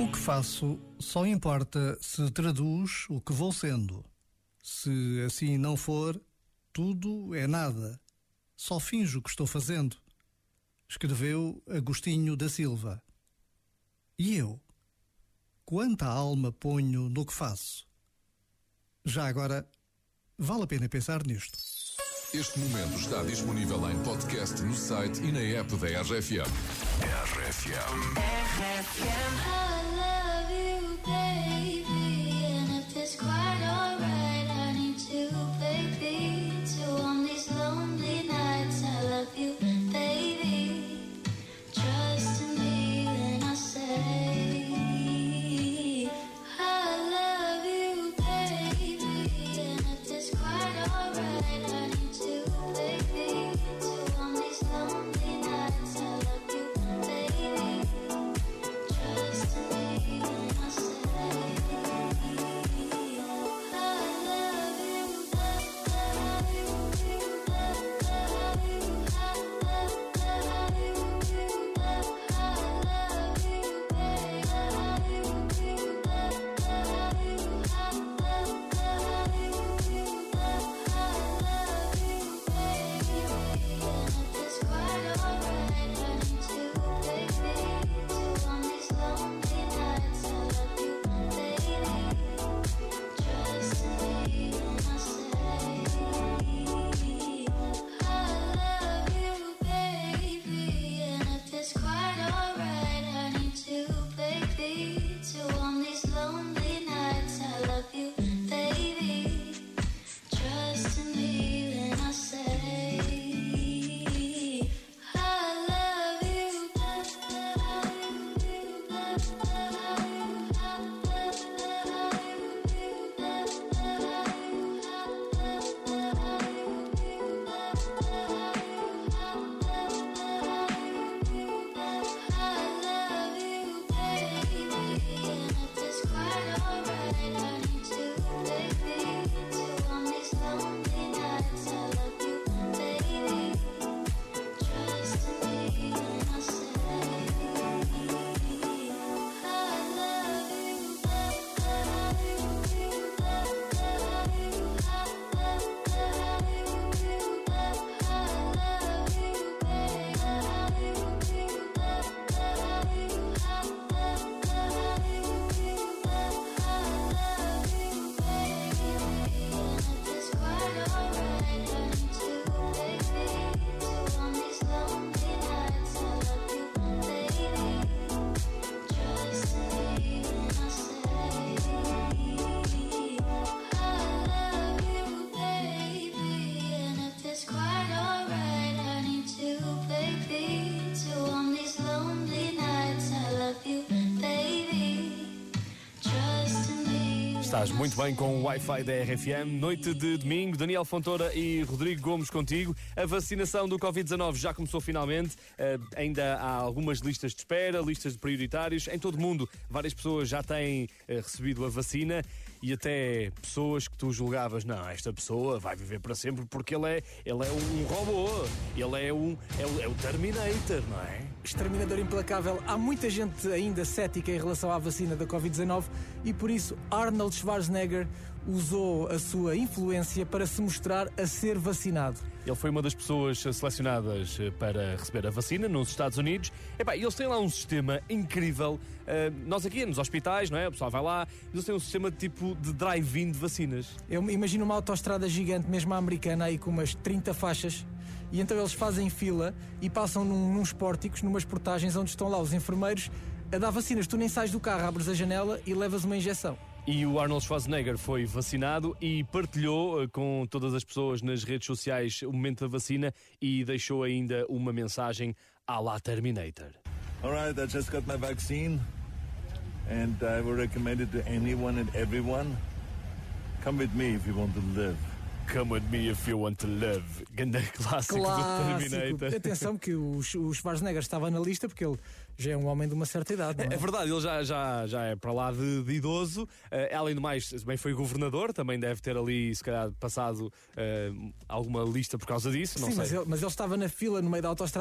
O que faço só importa se traduz o que vou sendo. Se assim não for, tudo é nada. Só finjo que estou fazendo. Escreveu Agostinho da Silva. E eu? Quanta alma ponho no que faço? Já agora, vale a pena pensar nisto. Este momento está disponível em podcast no site e na app da RFM. RFM. I love you, quite alright, I need to, baby. To on these lonely Estás muito bem com o Wi-Fi da RFM. Noite de domingo, Daniel Fontoura e Rodrigo Gomes contigo. A vacinação do Covid-19 já começou finalmente. Eh, ainda há algumas listas de espera, listas de prioritários. Em todo o mundo, várias pessoas já têm eh, recebido a vacina e até pessoas que tu julgavas, não, esta pessoa vai viver para sempre porque ele é, ele é um robô, ele é, um, é, é o Terminator, não é? Exterminador implacável. Há muita gente ainda cética em relação à vacina da Covid-19 e por isso Arnold Schwarzenegger usou a sua influência para se mostrar a ser vacinado. Ele foi uma das pessoas selecionadas eh, para receber a vacina nos Estados Unidos. Epá, eles têm lá um sistema incrível. Eh, nós aqui nos hospitais, não é? O pessoal vai lá, eles têm um sistema tipo de drive-in de vacinas. Eu imagino uma autoestrada gigante, mesmo a americana, aí com umas 30 faixas. E então eles fazem fila e passam num, nos pórticos, numas portagens onde estão lá os enfermeiros a dar vacinas. Tu nem sais do carro, abres a janela e levas uma injeção. E o Arnold Schwarzenegger foi vacinado e partilhou eh, com todas as pessoas nas redes sociais o momento da vacina e deixou ainda uma mensagem à la Terminator. All right, I just got my vaccine, and I will recommend it to anyone and everyone. Come with me if you want to live. Come with me if you want to live. Ganda clássico, do Clássico. Terminator. Atenção que o, Sch- o Schwarzenegger estava na lista porque ele já é um homem de uma certa idade. Não é? É verdade, ele já, já, já é para lá de, de idoso. Eh, além do mais, bem foi governador, também deve ter ali, se calhar, passado eh, alguma lista por causa disso. Não Sim, sei. mas ele, mas ele estava na fila no meio da autoestrada.